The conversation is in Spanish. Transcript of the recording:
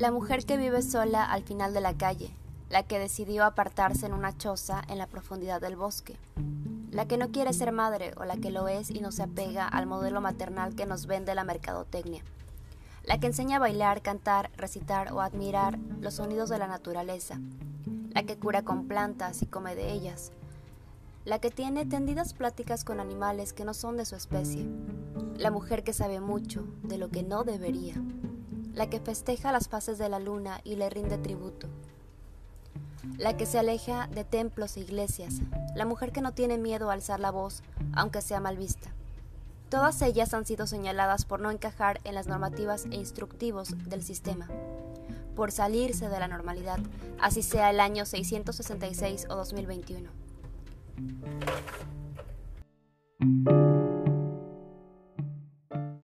La mujer que vive sola al final de la calle, la que decidió apartarse en una choza en la profundidad del bosque, la que no quiere ser madre o la que lo es y no se apega al modelo maternal que nos vende la mercadotecnia, la que enseña a bailar, cantar, recitar o admirar los sonidos de la naturaleza, la que cura con plantas y come de ellas, la que tiene tendidas pláticas con animales que no son de su especie, la mujer que sabe mucho de lo que no debería, la que festeja las fases de la luna y le rinde tributo, la que se aleja de templos e iglesias, la mujer que no tiene miedo a alzar la voz, aunque sea mal vista. Todas ellas han sido señaladas por no encajar en las normativas e instructivos del sistema, por salirse de la normalidad, así sea el año 666 o 2021.